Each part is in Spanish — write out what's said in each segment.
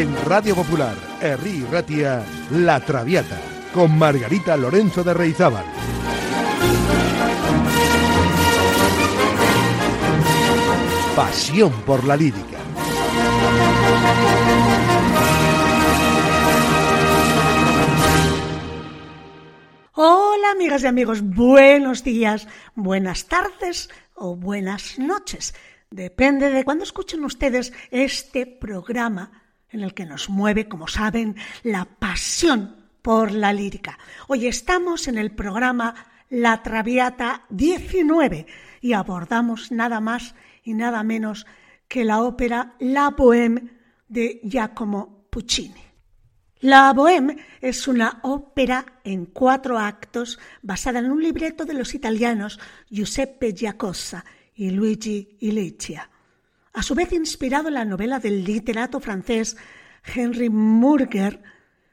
En Radio Popular, Herri Ratia, La Traviata, con Margarita Lorenzo de Reizábal. Pasión por la lírica. Hola amigas y amigos, buenos días, buenas tardes o buenas noches. Depende de cuándo escuchen ustedes este programa en el que nos mueve, como saben, la pasión por la lírica. Hoy estamos en el programa La Traviata 19 y abordamos nada más y nada menos que la ópera La Bohème de Giacomo Puccini. La Bohème es una ópera en cuatro actos basada en un libreto de los italianos Giuseppe Giacosa y Luigi Ilicia, a su vez inspirado en la novela del literato francés Henry Murger,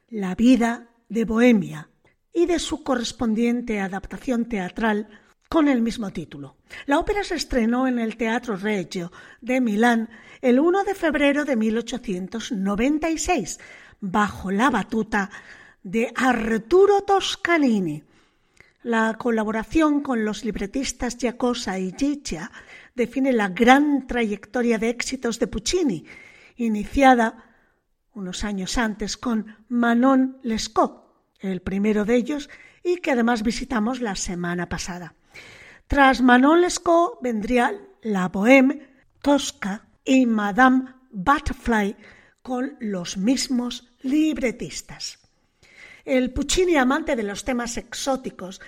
La vida de Bohemia, y de su correspondiente adaptación teatral con el mismo título. La ópera se estrenó en el Teatro Reggio de Milán el 1 de febrero de 1896 bajo la batuta de Arturo Toscanini. La colaboración con los libretistas Giacosa y Giccia define la gran trayectoria de éxitos de Puccini, iniciada unos años antes con Manon Lescaut, el primero de ellos, y que además visitamos la semana pasada. Tras Manon Lescaut vendría La Bohème, Tosca y Madame Butterfly, con los mismos libretistas. El Puccini amante de los temas exóticos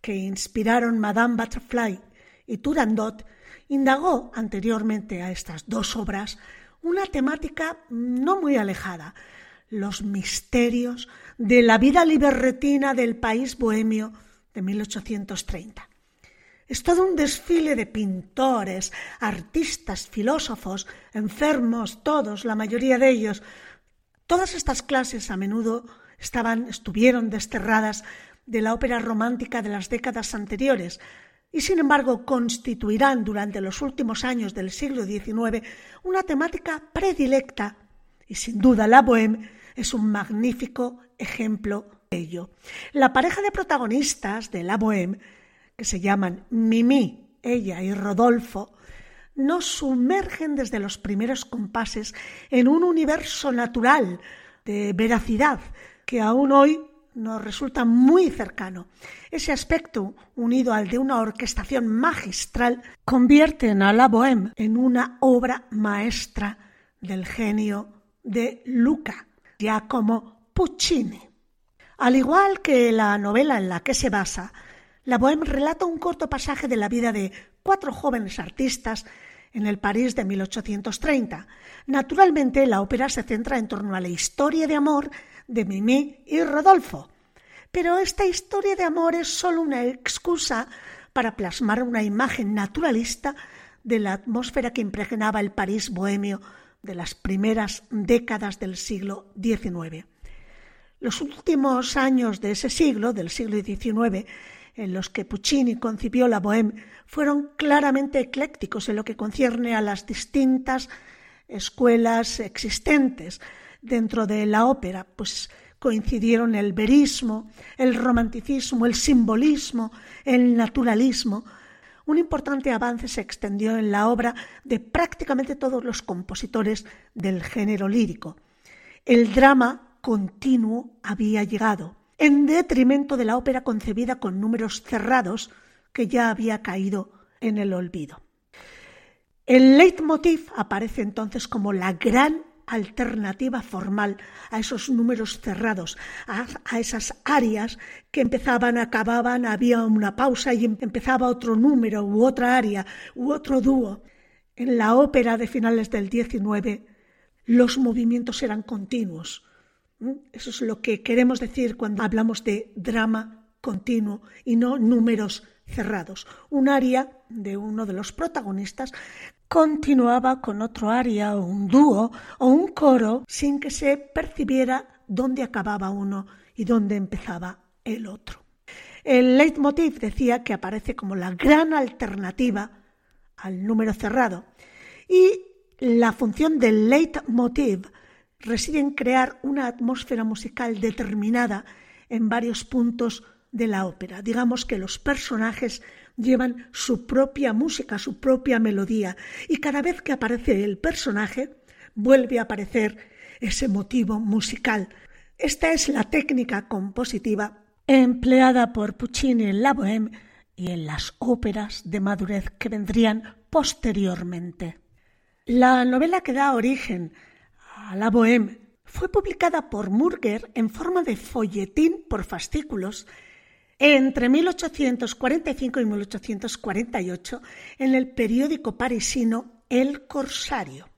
que inspiraron Madame Butterfly y Turandot indagó anteriormente a estas dos obras una temática no muy alejada, los misterios de la vida libertina del país bohemio de 1830. Es todo un desfile de pintores, artistas, filósofos, enfermos, todos, la mayoría de ellos. Todas estas clases a menudo estaban, estuvieron desterradas de la ópera romántica de las décadas anteriores y sin embargo constituirán durante los últimos años del siglo XIX una temática predilecta y sin duda la bohème es un magnífico ejemplo de ello. La pareja de protagonistas de la bohème que se llaman Mimi, ella y Rodolfo, nos sumergen desde los primeros compases en un universo natural de veracidad que aún hoy nos resulta muy cercano. Ese aspecto, unido al de una orquestación magistral, convierten a la Bohème en una obra maestra del genio de Luca, como Puccini. Al igual que la novela en la que se basa, la Bohème relata un corto pasaje de la vida de cuatro jóvenes artistas en el París de 1830. Naturalmente, la ópera se centra en torno a la historia de amor de Mimi y Rodolfo. Pero esta historia de amor es solo una excusa para plasmar una imagen naturalista de la atmósfera que impregnaba el París bohemio de las primeras décadas del siglo XIX. Los últimos años de ese siglo, del siglo XIX, en los que Puccini concibió la Bohème fueron claramente eclécticos en lo que concierne a las distintas escuelas existentes dentro de la ópera, pues coincidieron el verismo, el romanticismo, el simbolismo, el naturalismo. Un importante avance se extendió en la obra de prácticamente todos los compositores del género lírico. El drama continuo había llegado en detrimento de la ópera concebida con números cerrados que ya había caído en el olvido. El leitmotiv aparece entonces como la gran alternativa formal a esos números cerrados, a, esas áreas que empezaban, acababan, había una pausa y empezaba otro número u otra área u otro dúo. En la ópera de finales del XIX los movimientos eran continuos, eso es lo que queremos decir cuando hablamos de drama continuo y no números cerrados. Un área de uno de los protagonistas continuaba con otro área o un dúo o un coro sin que se percibiera dónde acababa uno y dónde empezaba el otro. El leitmotiv decía que aparece como la gran alternativa al número cerrado y la función del leitmotiv reside en crear una atmósfera musical determinada en varios puntos de la ópera. Digamos que los personajes llevan su propia música, su propia melodía, y cada vez que aparece el personaje, vuelve a aparecer ese motivo musical. Esta es la técnica compositiva empleada por Puccini en la Bohème y en las óperas de madurez que vendrían posteriormente. La novela que da origen a la Bohème fue publicada por Murger en forma de folletín por fascículos entre 1845 y 1848 en el periódico parisino El Corsario.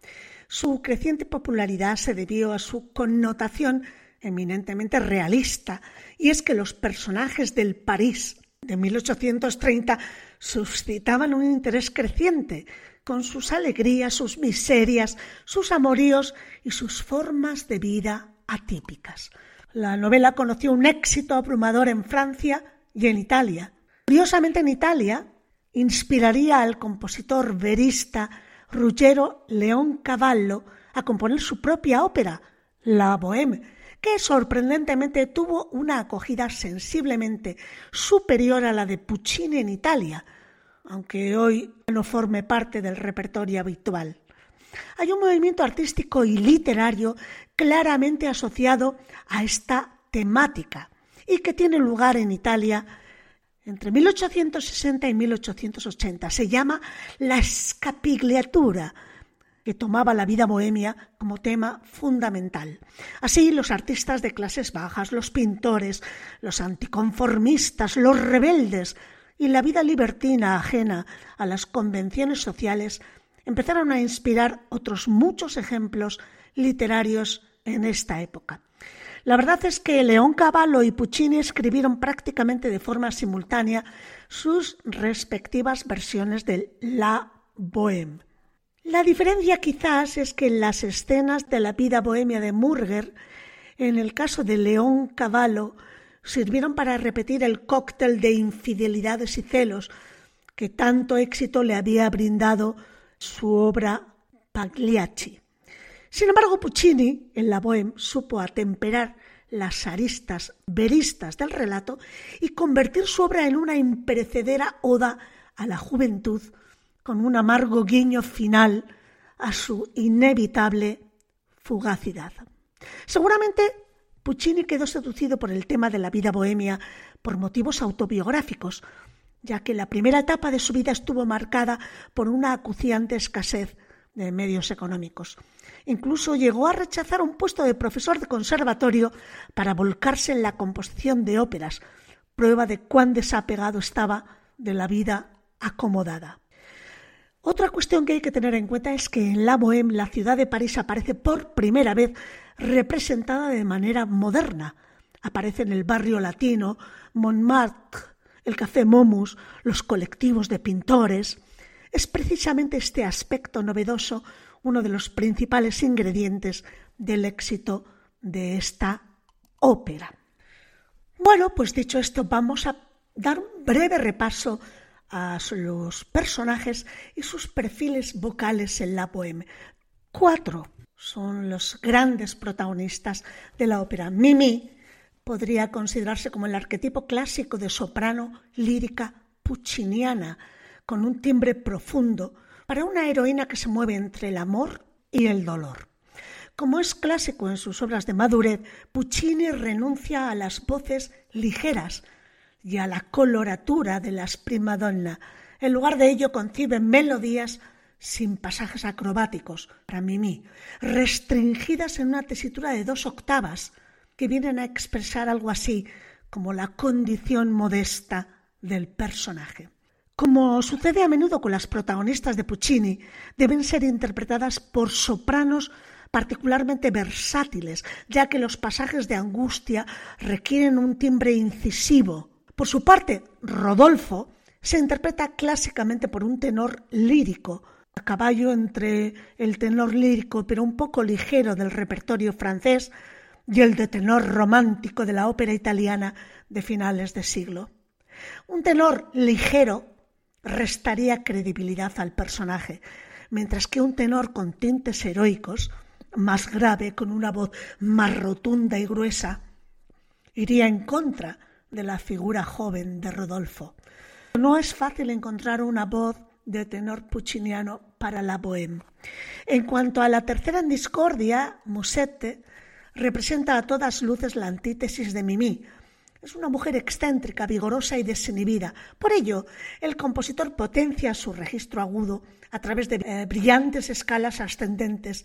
Su creciente popularidad se debió a su connotación eminentemente realista, y es que los personajes del París de 1830 suscitaban un interés creciente, con sus alegrías, sus miserias, sus amoríos y sus formas de vida atípicas. La novela conoció un éxito abrumador en Francia y en Italia. Curiosamente en Italia inspiraría al compositor verista Ruggero León Cavallo a componer su propia ópera, La Bohème, que sorprendentemente tuvo una acogida sensiblemente superior a la de Puccini en Italia, aunque hoy no forme parte del repertorio habitual. Hay un movimiento artístico y literario claramente asociado a esta temática y que tiene lugar en Italia entre 1860 y 1880. Se llama la escapigliatura, que tomaba la vida bohemia como tema fundamental. Así, los artistas de clases bajas, los pintores, los anticonformistas, los rebeldes y la vida libertina ajena a las convenciones sociales empezaron a inspirar otros muchos ejemplos literarios en esta época. La verdad es que León Cavallo y Puccini escribieron prácticamente de forma simultánea sus respectivas versiones del La Bohème. La diferencia quizás es que en las escenas de la vida bohemia de Murger, en el caso de León Cavallo, sirvieron para repetir el cóctel de infidelidades y celos que tanto éxito le había brindado su obra Pagliacci. Sin embargo, Puccini, en la Bohème, supo atemperar las aristas veristas del relato y convertir su obra en una imperecedera oda a la juventud con un amargo guiño final a su inevitable fugacidad. Seguramente Puccini quedó seducido por el tema de la vida bohemia por motivos autobiográficos, ya que la primera etapa de su vida estuvo marcada por una acuciante escasez de medios económicos. Incluso llegó a rechazar un puesto de profesor de conservatorio para volcarse en la composición de óperas, prueba de cuán desapegado estaba de la vida acomodada. Otra cuestión que hay que tener en cuenta es que en la Bohème la ciudad de París aparece por primera vez representada de manera moderna. Aparece en el barrio latino, Montmartre, el café Momus, los colectivos de pintores. Es precisamente este aspecto novedoso uno de los principales ingredientes del éxito de esta ópera. Bueno, pues dicho esto, vamos a dar un breve repaso a los personajes y sus perfiles vocales en la poema. Cuatro son los grandes protagonistas de la ópera. Mimi podría considerarse como el arquetipo clásico de soprano lírica pucciniana, con un timbre profundo, para una heroína que se mueve entre el amor y el dolor. Como es clásico en sus obras de madurez, Puccini renuncia a las voces ligeras, y a la coloratura de las primadonna. En lugar de ello concibe melodías sin pasajes acrobáticos, para Mimi, restringidas en una tesitura de dos octavas, que vienen a expresar algo así como la condición modesta del personaje. Como sucede a menudo con las protagonistas de Puccini, deben ser interpretadas por sopranos particularmente versátiles, ya que los pasajes de angustia requieren un timbre incisivo, por su parte, Rodolfo se interpreta clásicamente por un tenor lírico, a caballo entre el tenor lírico pero un poco ligero del repertorio francés y el de tenor romántico de la ópera italiana de finales de siglo. Un tenor ligero restaría credibilidad al personaje, mientras que un tenor con tintes heroicos más grave, con una voz más rotunda y gruesa, iría en contra de la figura joven de Rodolfo. No es fácil encontrar una voz de tenor pucciniano para la bohème. En cuanto a la tercera en discordia, Musette representa a todas luces la antítesis de Mimi. Es una mujer excéntrica, vigorosa y desinhibida. Por ello, el compositor potencia su registro agudo a través de eh, brillantes escalas ascendentes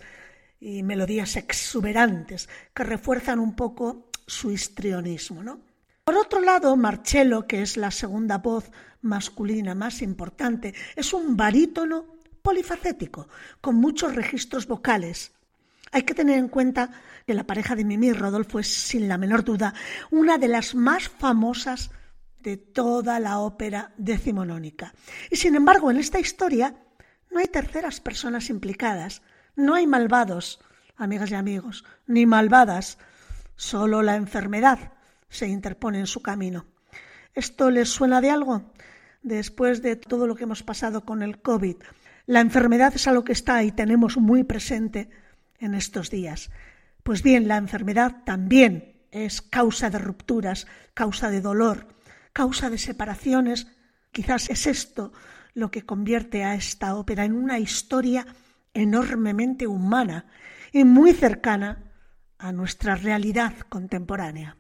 y melodías exuberantes que refuerzan un poco su histrionismo. Por otro lado, Marcello, que es la segunda voz masculina más importante, es un barítono polifacético, con muchos registros vocales. Hay que tener en cuenta que la pareja de Mimi y Rodolfo es, sin la menor duda, una de las más famosas de toda la ópera decimonónica. Y sin embargo, en esta historia no hay terceras personas implicadas, no hay malvados, amigas y amigos, ni malvadas, solo la enfermedad se interpone en su camino. ¿Esto les suena de algo? Después de todo lo que hemos pasado con el COVID, la enfermedad es algo que está y tenemos muy presente en estos días. Pues bien, la enfermedad también es causa de rupturas, causa de dolor, causa de separaciones. Quizás es esto lo que convierte a esta ópera en una historia enormemente humana y muy cercana a nuestra realidad contemporánea.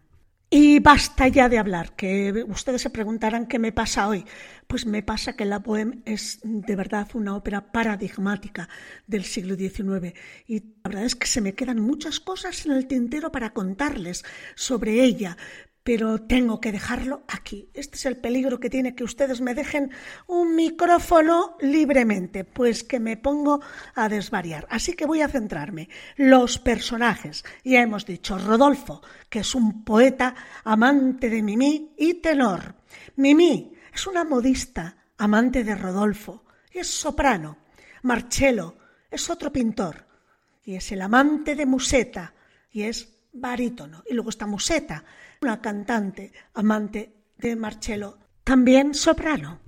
Y basta ya de hablar, que ustedes se preguntarán qué me pasa hoy. Pues me pasa que la Bohème es de verdad una ópera paradigmática del siglo XIX. Y la verdad es que se me quedan muchas cosas en el tintero para contarles sobre ella, pero tengo que dejarlo aquí. Este es el peligro que tiene que ustedes me dejen un micrófono libremente, pues que me pongo a desvariar. Así que voy a centrarme. Los personajes. Ya hemos dicho Rodolfo, que es un poeta amante de Mimi y tenor. Mimi es una modista amante de Rodolfo y es soprano. Marcello es otro pintor y es el amante de Museta y es barítono. Y luego está Museta una cantante amante de Marcello, también soprano.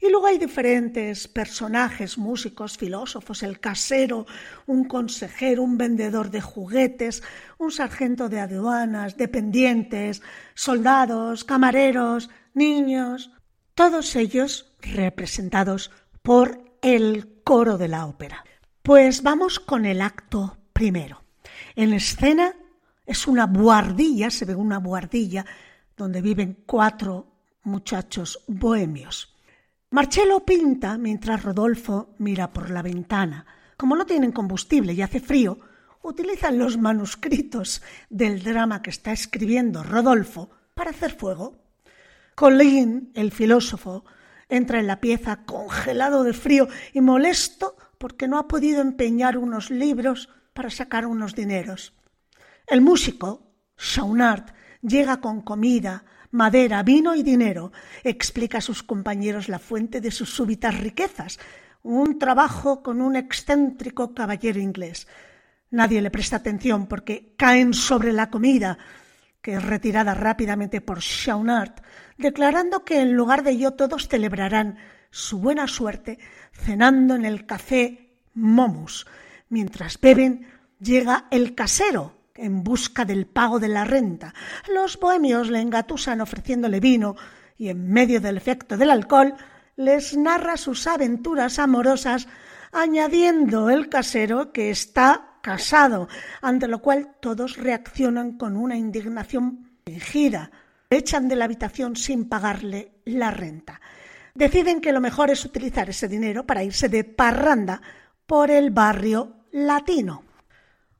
Y luego hay diferentes personajes, músicos, filósofos, el casero, un consejero, un vendedor de juguetes, un sargento de aduanas, dependientes, soldados, camareros, niños, todos ellos representados por el coro de la ópera. Pues vamos con el acto primero. En escena es una buhardilla, se ve una buhardilla donde viven cuatro muchachos bohemios. Marcello pinta mientras Rodolfo mira por la ventana. Como no tienen combustible y hace frío, utilizan los manuscritos del drama que está escribiendo Rodolfo para hacer fuego. Colin, el filósofo, entra en la pieza congelado de frío y molesto porque no ha podido empeñar unos libros para sacar unos dineros. El músico, Shaunard, llega con comida, madera, vino y dinero. Explica a sus compañeros la fuente de sus súbitas riquezas, un trabajo con un excéntrico caballero inglés. Nadie le presta atención porque caen sobre la comida, que es retirada rápidamente por Shaunard, declarando que en lugar de ello todos celebrarán su buena suerte cenando en el café Momus. Mientras beben, llega el casero, en busca del pago de la renta. Los bohemios le engatusan ofreciéndole vino y en medio del efecto del alcohol les narra sus aventuras amorosas, añadiendo el casero que está casado, ante lo cual todos reaccionan con una indignación fingida. Echan de la habitación sin pagarle la renta. Deciden que lo mejor es utilizar ese dinero para irse de parranda por el barrio latino.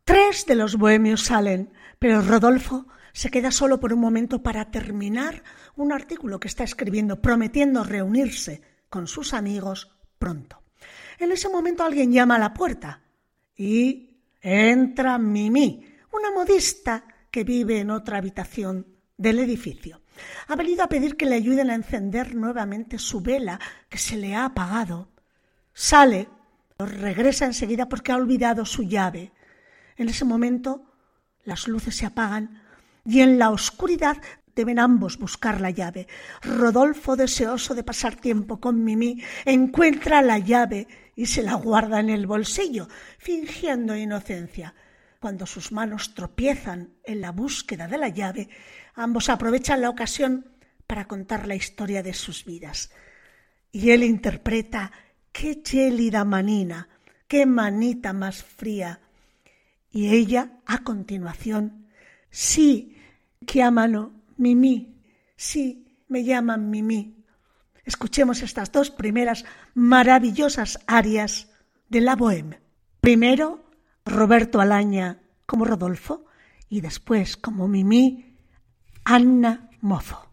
Tres de los bohemios salen, pero Rodolfo se queda solo por un momento para terminar un artículo que está escribiendo, prometiendo reunirse con sus amigos pronto. En ese momento alguien llama a la puerta y entra Mimi, una modista que vive en otra habitación del edificio. Ha venido a pedir que le ayuden a encender nuevamente su vela que se le ha apagado. Sale, regresa enseguida porque ha olvidado su llave en ese momento las luces se apagan y en la oscuridad deben ambos buscar la llave. Rodolfo, deseoso de pasar tiempo con Mimi, encuentra la llave y se la guarda en el bolsillo, fingiendo inocencia. cuando sus manos tropiezan en la búsqueda de la llave, ambos aprovechan la ocasión para contar la historia de sus vidas. Y él interpreta qué gélida manina, qué manita más fría. Y ella, a continuación, sí, que amano, Mimi, sí, me llaman Mimi. Escuchemos estas dos primeras maravillosas arias de la Bohème. Primero, Roberto Alaña como Rodolfo y después como Mimi, Anna Moffo.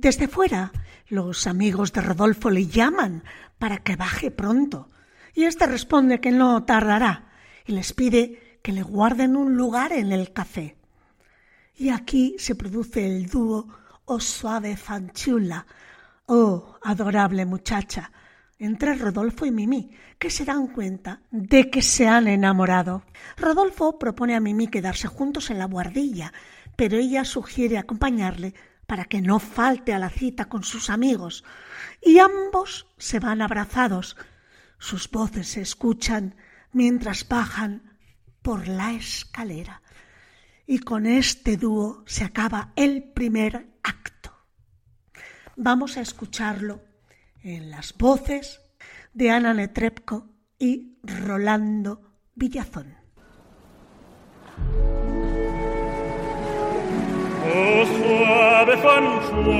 Desde fuera, los amigos de Rodolfo le llaman para que baje pronto, y éste responde que no tardará y les pide que le guarden un lugar en el café. Y aquí se produce el dúo Oh suave fanchula, oh adorable muchacha, entre Rodolfo y Mimi, que se dan cuenta de que se han enamorado. Rodolfo propone a Mimi quedarse juntos en la guardilla, pero ella sugiere acompañarle para que no falte a la cita con sus amigos, y ambos se van abrazados. Sus voces se escuchan mientras bajan por la escalera. Y con este dúo se acaba el primer acto. Vamos a escucharlo en las voces de Ana Netrebko y Rolando Villazón. Oh suave fanciulla,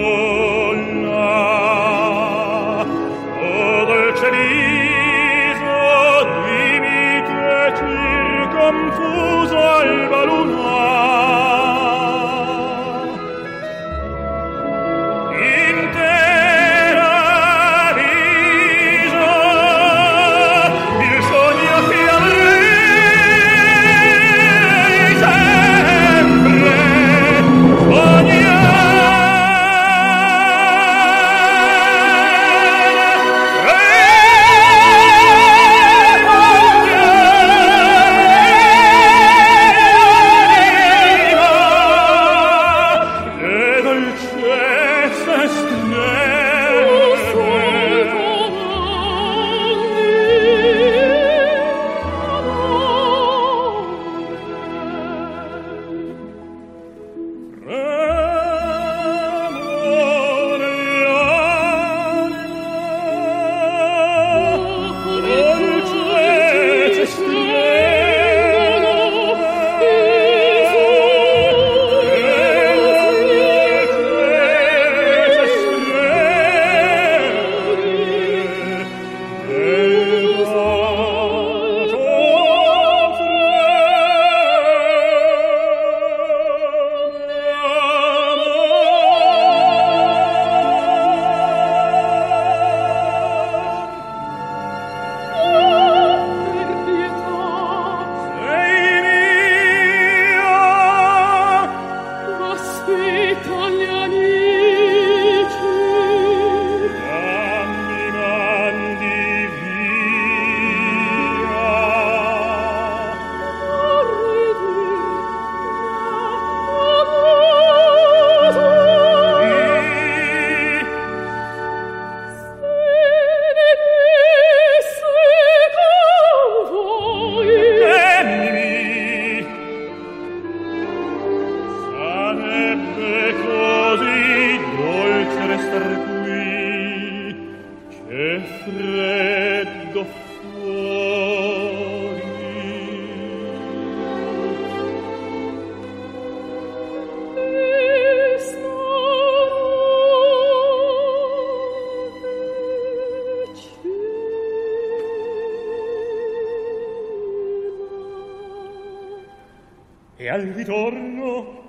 al ritorno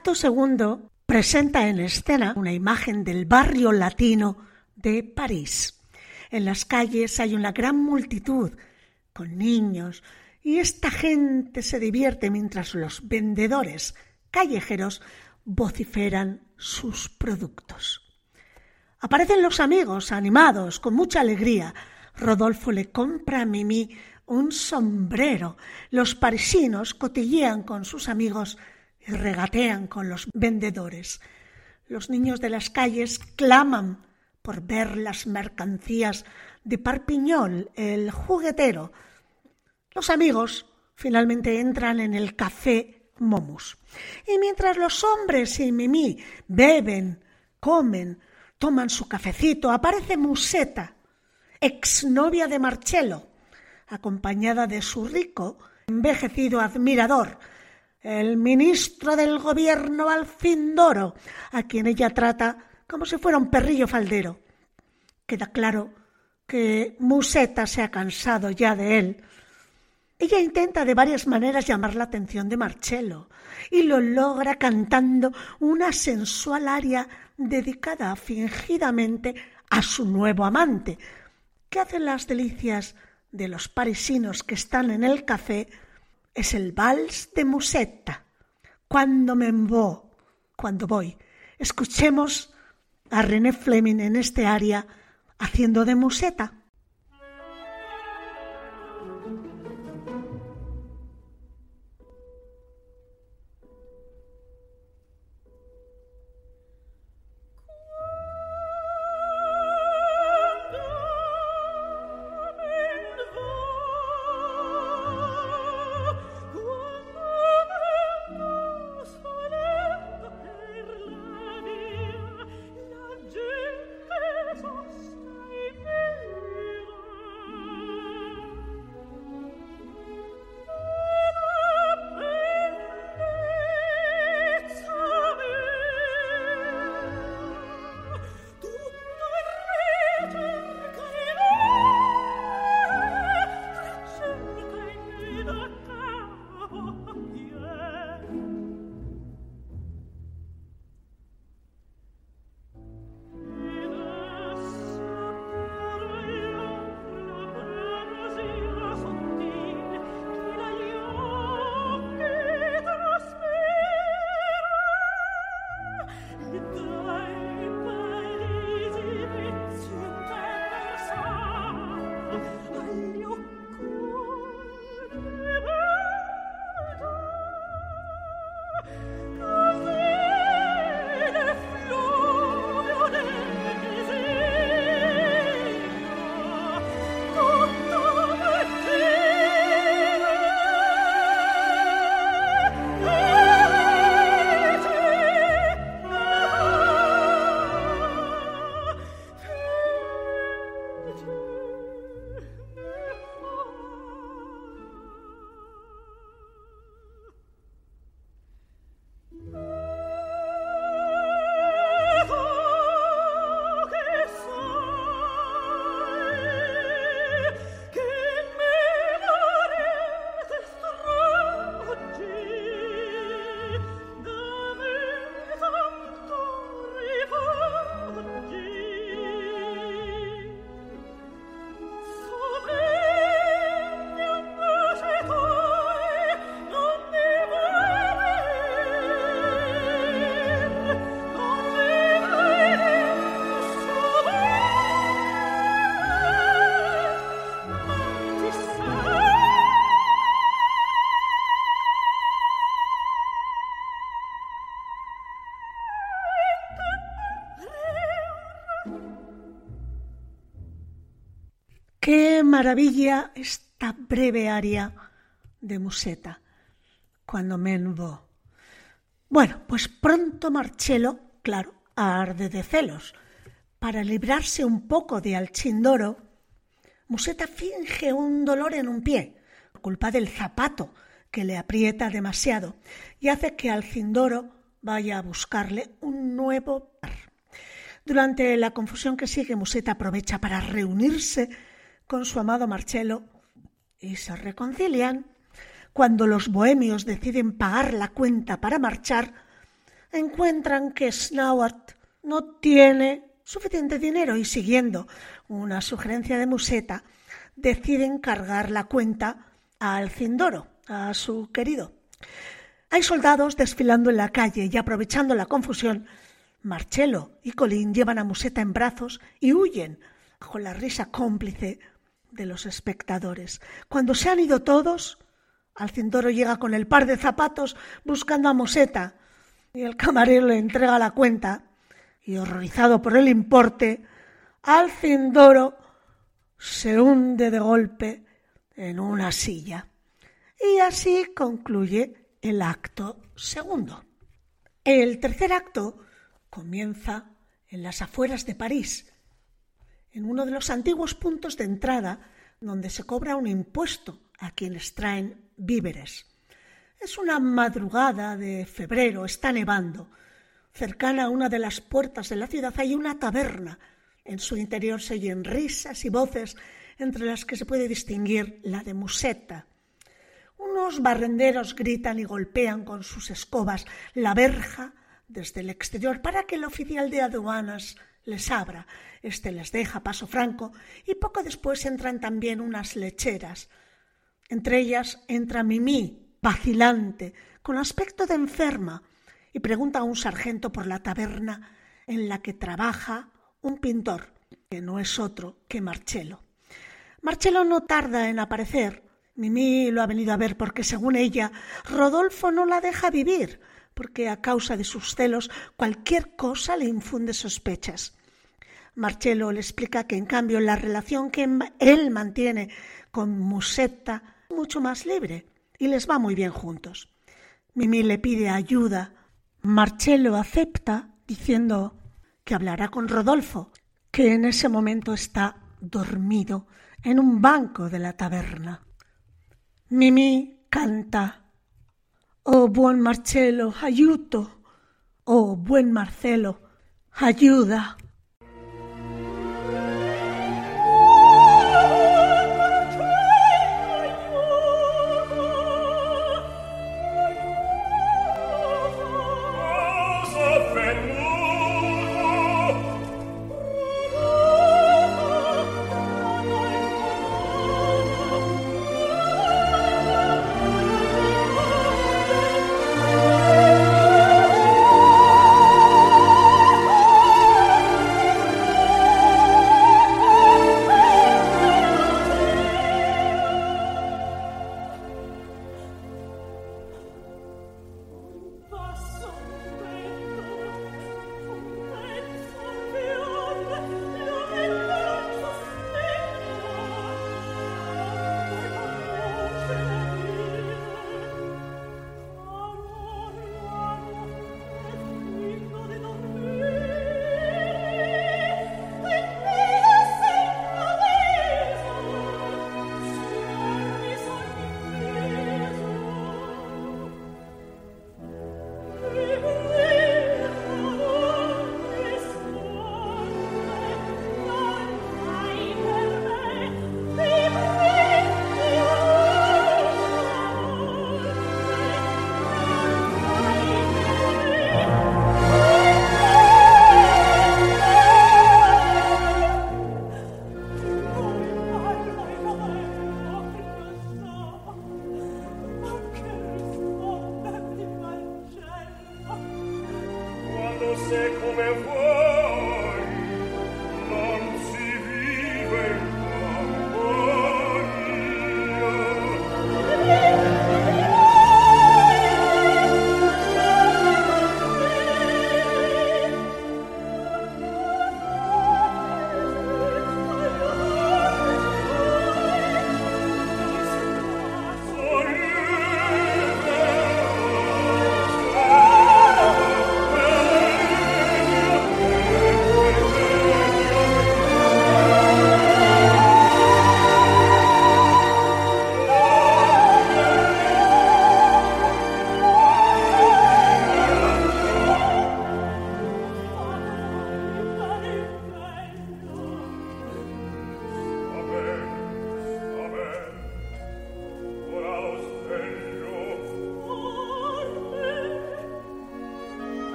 acto segundo presenta en escena una imagen del barrio latino de París. En las calles hay una gran multitud con niños y esta gente se divierte mientras los vendedores callejeros vociferan sus productos. Aparecen los amigos animados, con mucha alegría. Rodolfo le compra a Mimi un sombrero. Los parisinos cotillean con sus amigos regatean con los vendedores. Los niños de las calles claman por ver las mercancías de Parpiñol, el juguetero. Los amigos finalmente entran en el café Momus. Y mientras los hombres y Mimi beben, comen, toman su cafecito, aparece Museta, exnovia de Marcello, acompañada de su rico, envejecido admirador, el ministro del gobierno Alfindoro, a quien ella trata como si fuera un perrillo faldero. Queda claro que Museta se ha cansado ya de él. Ella intenta de varias maneras llamar la atención de Marcello y lo logra cantando una sensual aria dedicada fingidamente a su nuevo amante, que hace las delicias de los parisinos que están en el café es el vals de Musetta. Cuando me envo, cuando voy. Escuchemos a René Fleming en este área haciendo de Musetta. Maravilla esta breve aria de Museta cuando Menvo. Bueno, pues pronto Marcello, claro, arde de celos. Para librarse un poco de Alchindoro, Museta finge un dolor en un pie, culpa del zapato que le aprieta demasiado y hace que Alcindoro vaya a buscarle un nuevo par. Durante la confusión que sigue, Museta aprovecha para reunirse con su amado Marcello y se reconcilian. Cuando los bohemios deciden pagar la cuenta para marchar, encuentran que Snowart no tiene suficiente dinero y siguiendo una sugerencia de Museta, deciden cargar la cuenta al Cindoro, a su querido. Hay soldados desfilando en la calle y aprovechando la confusión, Marcelo y Colin llevan a Museta en brazos y huyen bajo la risa cómplice de los espectadores. Cuando se han ido todos, Alcindoro llega con el par de zapatos buscando a Museta y el camarero le entrega la cuenta y horrorizado por el importe, Alcindoro se hunde de golpe en una silla. Y así concluye el acto segundo. El tercer acto comienza en las afueras de París, en uno de los antiguos puntos de entrada donde se cobra un impuesto a quienes traen víveres. Es una madrugada de febrero, está nevando. Cercana a una de las puertas de la ciudad hay una taberna. En su interior se oyen risas y voces, entre las que se puede distinguir la de Musetta. Unos barrenderos gritan y golpean con sus escobas la verja desde el exterior para que el oficial de aduanas les abra. Este les deja paso franco y poco después entran también unas lecheras. Entre ellas entra Mimí, vacilante, con aspecto de enferma, y pregunta a un sargento por la taberna en la que trabaja un pintor, que no es otro que Marcelo. Marcelo no tarda en aparecer. Mimí lo ha venido a ver porque, según ella, Rodolfo no la deja vivir, porque a causa de sus celos cualquier cosa le infunde sospechas. Marcelo le explica que, en cambio, la relación que él mantiene con Musetta es mucho más libre y les va muy bien juntos. Mimi le pide ayuda. Marcelo acepta diciendo que hablará con Rodolfo, que en ese momento está dormido en un banco de la taberna. Mimi canta Oh buen Marcelo, ayuto. Oh buen Marcelo, ayuda.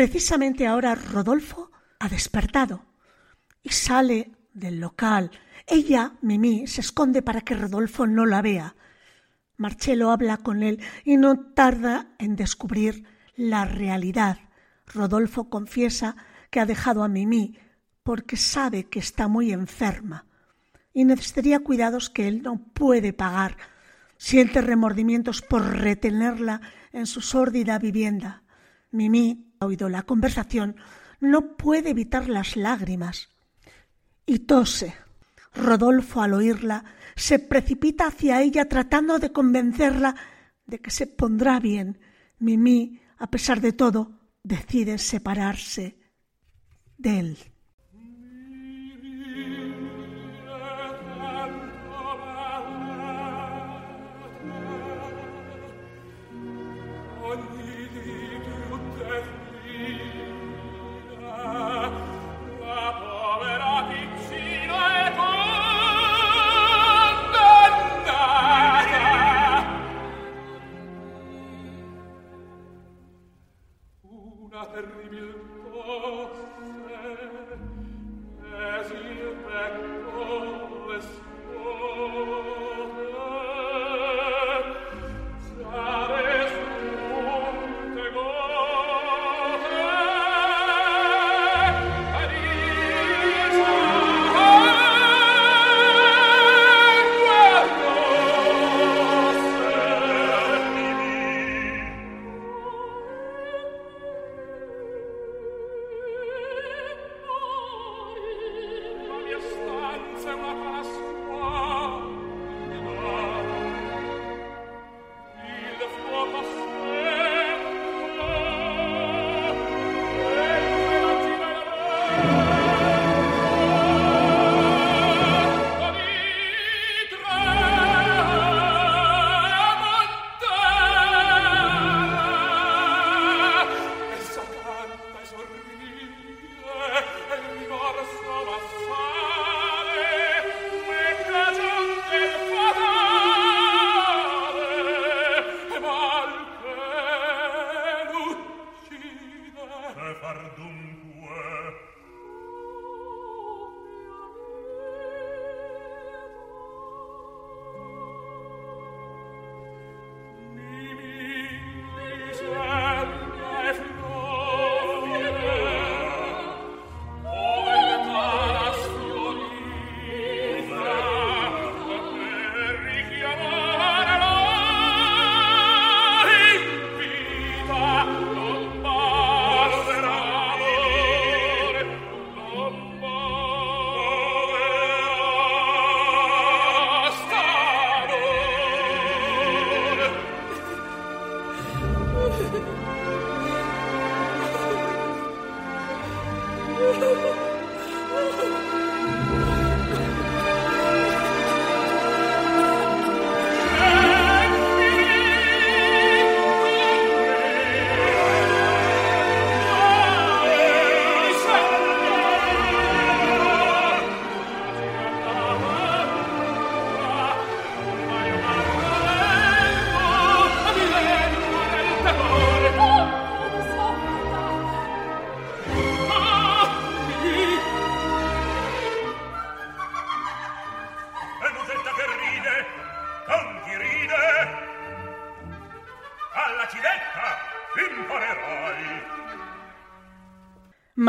Precisamente ahora Rodolfo ha despertado y sale del local. Ella, Mimi, se esconde para que Rodolfo no la vea. Marcelo habla con él y no tarda en descubrir la realidad. Rodolfo confiesa que ha dejado a Mimi porque sabe que está muy enferma y necesitaría cuidados que él no puede pagar. Siente remordimientos por retenerla en su sórdida vivienda. Mimi oído la conversación, no puede evitar las lágrimas y tose. Rodolfo, al oírla, se precipita hacia ella tratando de convencerla de que se pondrá bien. Mimi, a pesar de todo, decide separarse de él.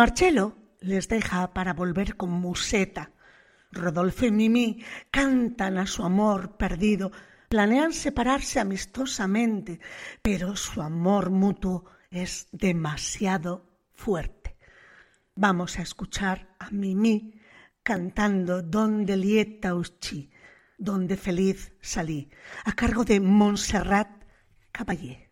Marcello les deja para volver con Museta. Rodolfo y Mimi cantan a su amor perdido, planean separarse amistosamente, pero su amor mutuo es demasiado fuerte. Vamos a escuchar a Mimi cantando Donde lieta usci, donde feliz salí, a cargo de Montserrat Caballé.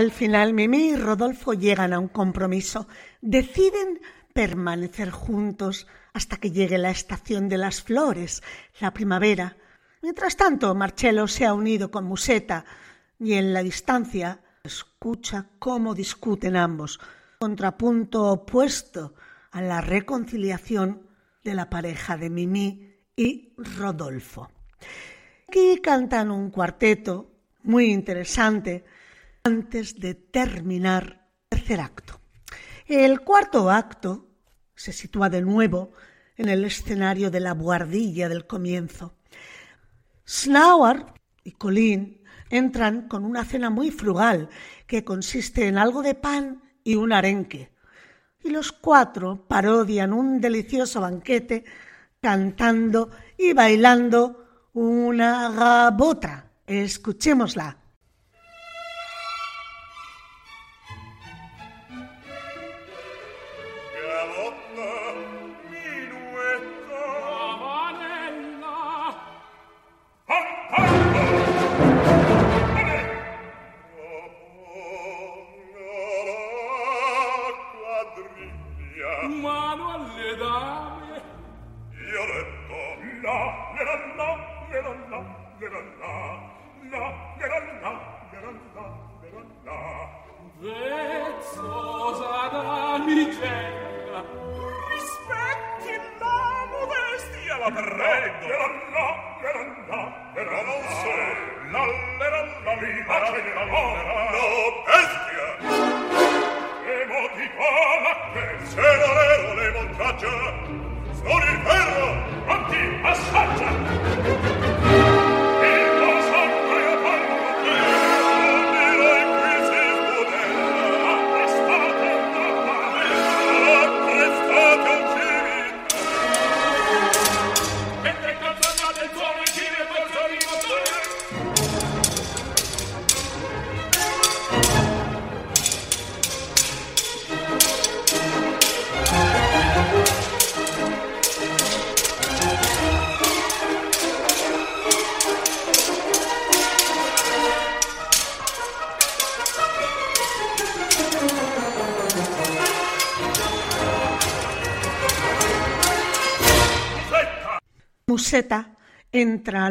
Al final, Mimi y Rodolfo llegan a un compromiso. Deciden permanecer juntos hasta que llegue la estación de las flores, la primavera. Mientras tanto, Marcello se ha unido con Museta y en la distancia escucha cómo discuten ambos, contrapunto opuesto a la reconciliación de la pareja de Mimi y Rodolfo. Aquí cantan un cuarteto muy interesante antes de terminar el tercer acto. El cuarto acto se sitúa de nuevo en el escenario de la buhardilla del comienzo. Snauer y Colin entran con una cena muy frugal que consiste en algo de pan y un arenque. Y los cuatro parodian un delicioso banquete cantando y bailando una gabota. Escuchémosla.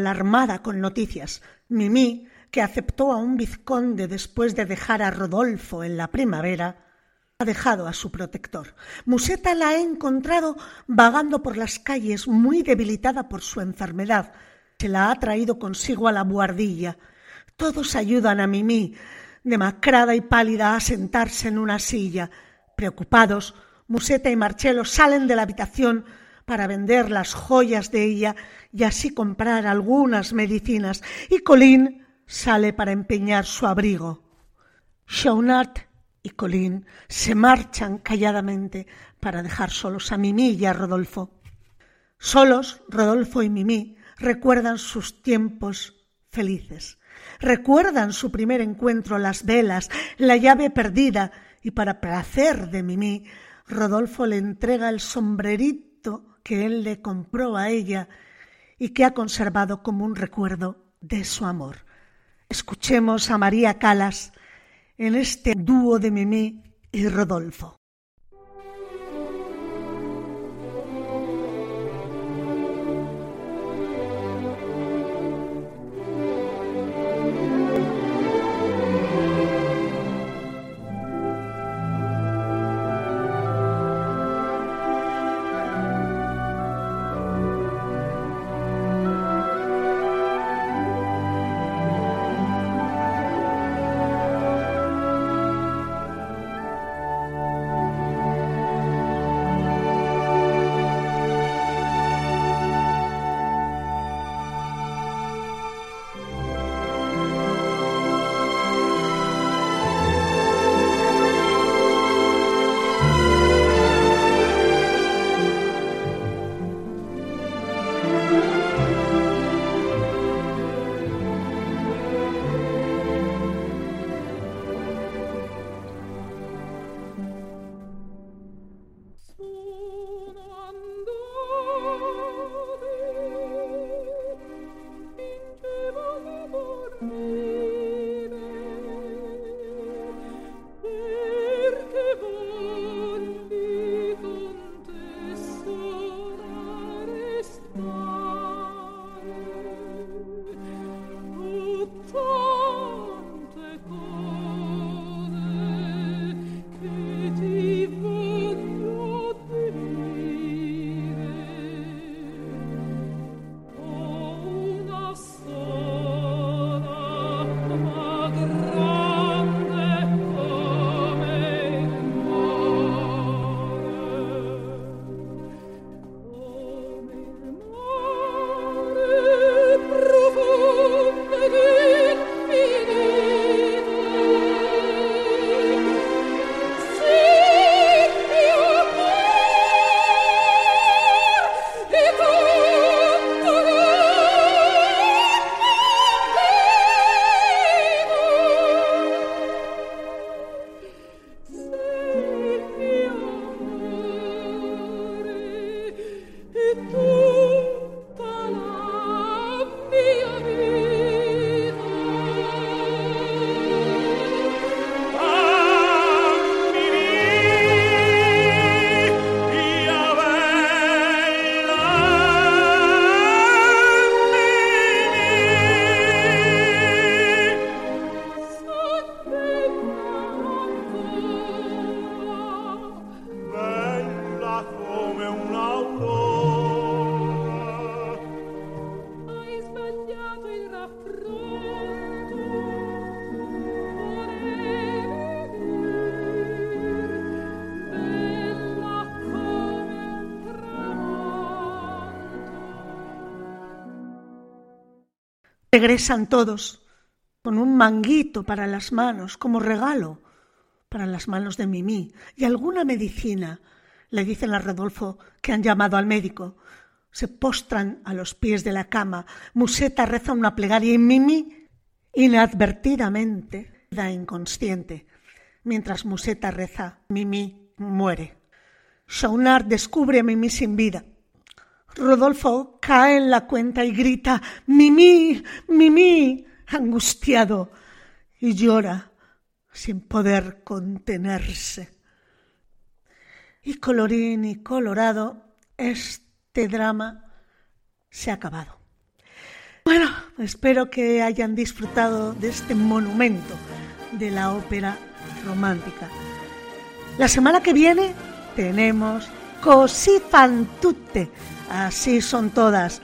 Alarmada con noticias. Mimí, que aceptó a un vizconde después de dejar a Rodolfo en la primavera, ha dejado a su protector. Musetta la ha encontrado vagando por las calles muy debilitada por su enfermedad. Se la ha traído consigo a la buhardilla. Todos ayudan a Mimí, demacrada y pálida, a sentarse en una silla. Preocupados, Musetta y Marcelo salen de la habitación para vender las joyas de ella y así comprar algunas medicinas, y Colin sale para empeñar su abrigo. Shaunat y Colin se marchan calladamente para dejar solos a Mimí y a Rodolfo. Solos, Rodolfo y Mimí recuerdan sus tiempos felices. Recuerdan su primer encuentro, las velas, la llave perdida, y para placer de Mimí, Rodolfo le entrega el sombrerito que él le compró a ella y que ha conservado como un recuerdo de su amor. Escuchemos a María Calas en este dúo de Mimí y Rodolfo. Regresan todos con un manguito para las manos como regalo para las manos de Mimi y alguna medicina. Le dicen a Rodolfo que han llamado al médico. Se postran a los pies de la cama. Museta reza una plegaria y Mimi, inadvertidamente, da inconsciente. Mientras Museta reza, Mimi muere. Shaunard descubre a Mimi sin vida. Rodolfo cae en la cuenta y grita Mimi, Mimi, angustiado, y llora sin poder contenerse. Y colorín y colorado, este drama se ha acabado. Bueno, espero que hayan disfrutado de este monumento de la ópera romántica. La semana que viene tenemos Così fan tutte, así son todas,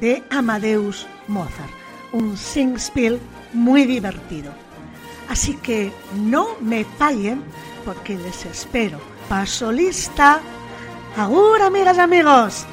de Amadeus Mozart, un singspiel muy divertido. Así que no me fallen porque les espero. Paso lista. Agur, amigas y amigos.